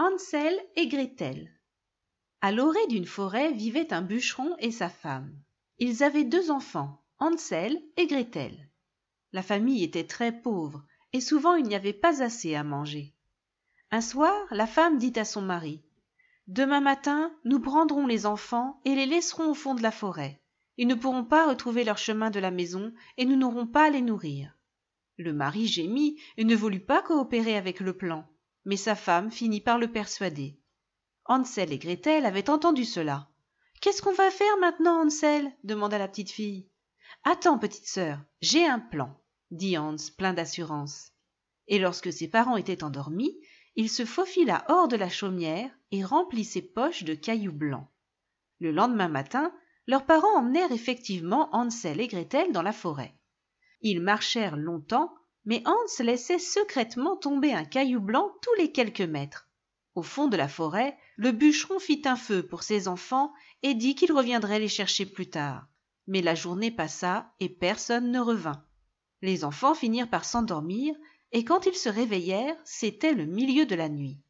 Hansel et Gretel. À l'orée d'une forêt vivait un bûcheron et sa femme. Ils avaient deux enfants, Hansel et Gretel. La famille était très pauvre et souvent il n'y avait pas assez à manger. Un soir, la femme dit à son mari Demain matin, nous prendrons les enfants et les laisserons au fond de la forêt. Ils ne pourront pas retrouver leur chemin de la maison et nous n'aurons pas à les nourrir. Le mari gémit et ne voulut pas coopérer avec le plan, mais sa femme finit par le persuader. Hansel et Gretel avaient entendu cela. Qu'est-ce qu'on va faire maintenant, Hansel? demanda la petite fille. Attends, petite sœur, j'ai un plan, dit Hans, plein d'assurance. Et lorsque ses parents étaient endormis, il se faufila hors de la chaumière et remplit ses poches de cailloux blancs. Le lendemain matin, leurs parents emmenèrent effectivement Hansel et Gretel dans la forêt. Ils marchèrent longtemps, mais Hans laissait secrètement tomber un caillou blanc tous les quelques mètres. Au fond de la forêt, le bûcheron fit un feu pour ses enfants et dit qu'il reviendrait les chercher plus tard. Mais la journée passa et personne ne revint. Les enfants finirent par s'endormir, et quand ils se réveillèrent, c'était le milieu de la nuit.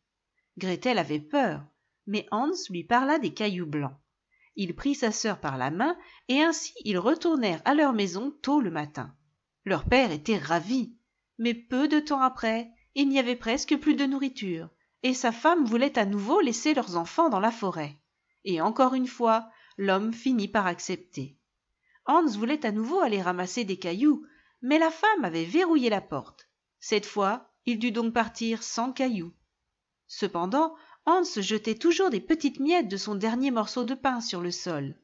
Gretel avait peur, mais Hans lui parla des cailloux blancs. Il prit sa sœur par la main, et ainsi ils retournèrent à leur maison tôt le matin. Leur père était ravi, mais peu de temps après, il n'y avait presque plus de nourriture, et sa femme voulait à nouveau laisser leurs enfants dans la forêt. Et encore une fois, l'homme finit par accepter. Hans voulait à nouveau aller ramasser des cailloux, mais la femme avait verrouillé la porte. Cette fois, il dut donc partir sans cailloux. Cependant, Hans jetait toujours des petites miettes de son dernier morceau de pain sur le sol.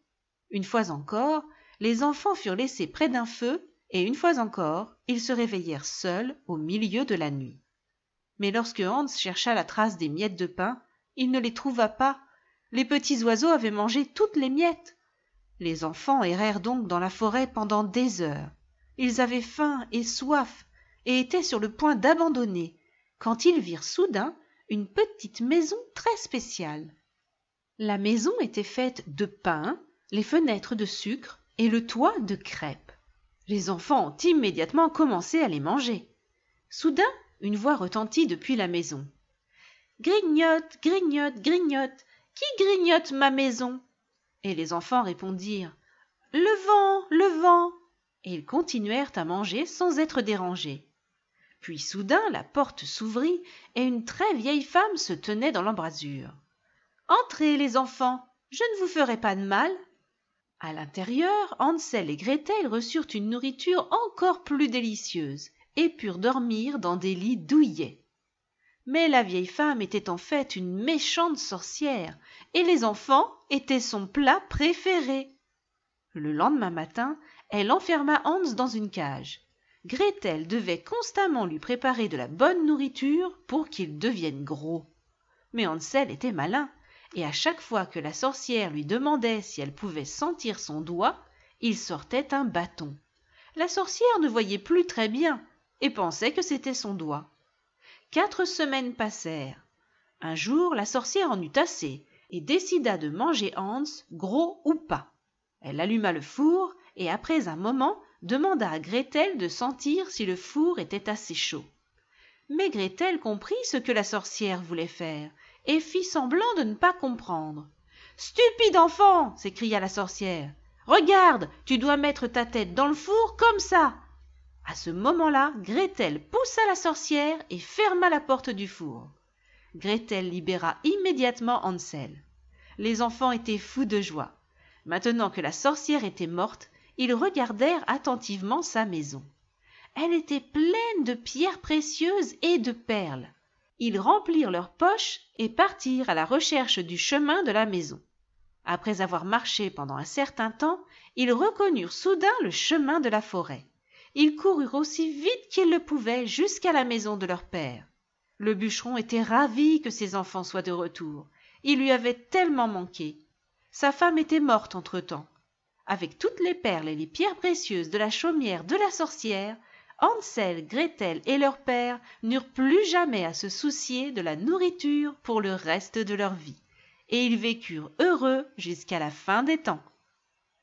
Une fois encore, les enfants furent laissés près d'un feu et une fois encore ils se réveillèrent seuls au milieu de la nuit. Mais lorsque hans chercha la trace des miettes de pain il ne les trouva pas. Les petits oiseaux avaient mangé toutes les miettes. Les enfants errèrent donc dans la forêt pendant des heures. Ils avaient faim et soif et étaient sur le point d'abandonner quand ils virent soudain une petite maison très spéciale. La maison était faite de pain les fenêtres de sucre et le toit de crêpe les enfants ont immédiatement commencé à les manger. Soudain, une voix retentit depuis la maison. Grignote, grignote, grignote. Qui grignote ma maison? Et les enfants répondirent Le vent, le vent. Et ils continuèrent à manger sans être dérangés. Puis soudain la porte s'ouvrit et une très vieille femme se tenait dans l'embrasure. Entrez, les enfants, je ne vous ferai pas de mal. À l'intérieur, Hansel et Gretel reçurent une nourriture encore plus délicieuse et purent dormir dans des lits douillets. Mais la vieille femme était en fait une méchante sorcière, et les enfants étaient son plat préféré. Le lendemain matin, elle enferma Hans dans une cage. Gretel devait constamment lui préparer de la bonne nourriture pour qu'il devienne gros. Mais Hansel était malin et à chaque fois que la sorcière lui demandait si elle pouvait sentir son doigt, il sortait un bâton. La sorcière ne voyait plus très bien et pensait que c'était son doigt. Quatre semaines passèrent. Un jour, la sorcière en eut assez et décida de manger Hans, gros ou pas. Elle alluma le four et après un moment demanda à Gretel de sentir si le four était assez chaud. Mais Gretel comprit ce que la sorcière voulait faire et fit semblant de ne pas comprendre. Stupide enfant s'écria la sorcière. Regarde, tu dois mettre ta tête dans le four comme ça. À ce moment-là, Gretel poussa la sorcière et ferma la porte du four. Gretel libéra immédiatement Hansel. Les enfants étaient fous de joie. Maintenant que la sorcière était morte, ils regardèrent attentivement sa maison. Elle était pleine de pierres précieuses et de perles ils remplirent leurs poches et partirent à la recherche du chemin de la maison. Après avoir marché pendant un certain temps, ils reconnurent soudain le chemin de la forêt. Ils coururent aussi vite qu'ils le pouvaient jusqu'à la maison de leur père. Le bûcheron était ravi que ses enfants soient de retour. Il lui avait tellement manqué. Sa femme était morte entre-temps. Avec toutes les perles et les pierres précieuses de la chaumière de la sorcière, Hansel, Gretel et leur père n'eurent plus jamais à se soucier de la nourriture pour le reste de leur vie, et ils vécurent heureux jusqu'à la fin des temps.